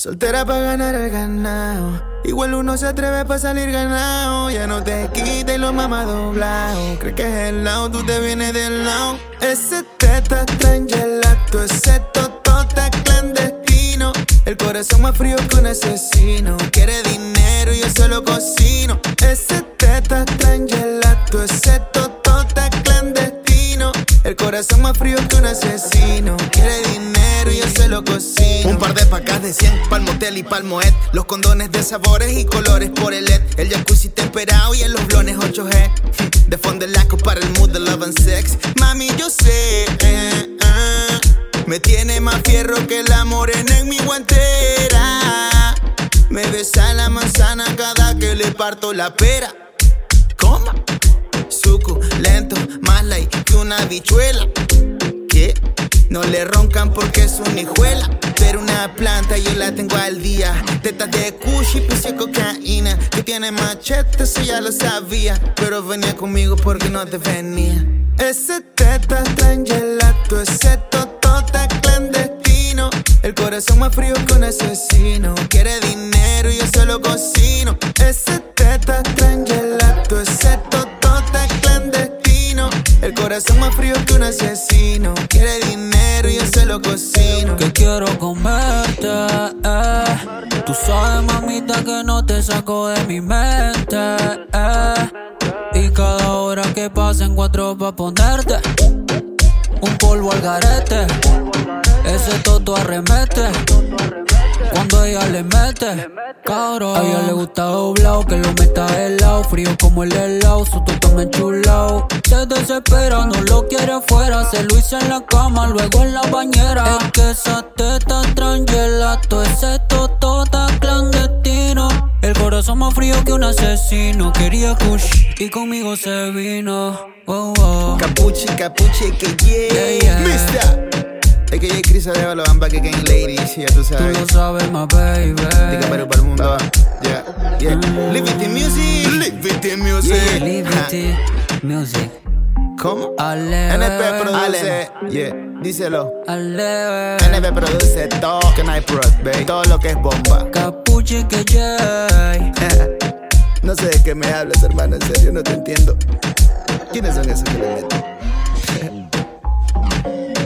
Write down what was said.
Soltera para ganar el ganado. Igual uno se atreve para salir ganado. Ya no te quites lo mamá doblado. Crees que es el lado, tú te vienes del lado. Ese teta gelato, ese totota clandestino. El corazón más frío que un asesino. Quiere dinero y yo se lo cocino. Ese teta gelato, ese totota clandestino. El corazón más frío que un asesino. Quiere dinero Un par de pacas de 100 pa'l motel y pa'l moet. Los condones de sabores y colores por el LED. El jacuzzi temperado y en los blones 8G. De fondo el laco para el mood de love and sex. Mami, yo sé. eh, eh, me tiene más fierro que la morena en mi guantera. Me besa la manzana cada que le parto la pera. ¿Cómo? Suculento, más like que una bichuela. No le roncan porque es una hijuela. Pero una planta yo la tengo al día. Tetas de kush y puse cocaína. Que tiene machete, eso ya lo sabía. Pero venía conmigo porque no te venía. Ese teta gelato, ese totota clandestino. El corazón más frío que un asesino. Quiere dinero y yo se lo cocino. Ese teta gelato, ese totota clandestino. El corazón más frío que un asesino. Quiere que quiero comerte. eh. Tú sabes, mamita, que no te saco de mi mente. eh. Y cada hora que pasa en cuatro pa' ponerte un polvo al garete. Ese toto arremete. Cuando ella le mete, cabrón. A ella le gusta doblado, que lo meta de lado. Frío como el helado, su toto me enchulao. Se desespera, no lo quiere afuera. Se lo hizo en la cama, luego en la bañera. Es que esa teta traen gelato, ese toto está clandestino. El corazón más frío que un asesino. Quería kush y conmigo se vino. Oh, oh. Capuchi, capuchi, que yeah. Yeah, yeah. Mister. Es que ya Chris Arevalo lo van back again, ladies. Ya tú Tú sabes. lo sabes, my baby. Diga Perú para el mundo. Yeah, yeah. Live it in music. Live it in music. Yeah, Liberty Music. ¿Cómo? Ale, NP produce. Yeah, díselo. Ale, NP produce todo. Que no hay prod, babe. Todo lo que es bomba. Capuche que Jay. no sé de qué me hablas, hermano. En serio, no te entiendo. ¿Quiénes son esos que le meten?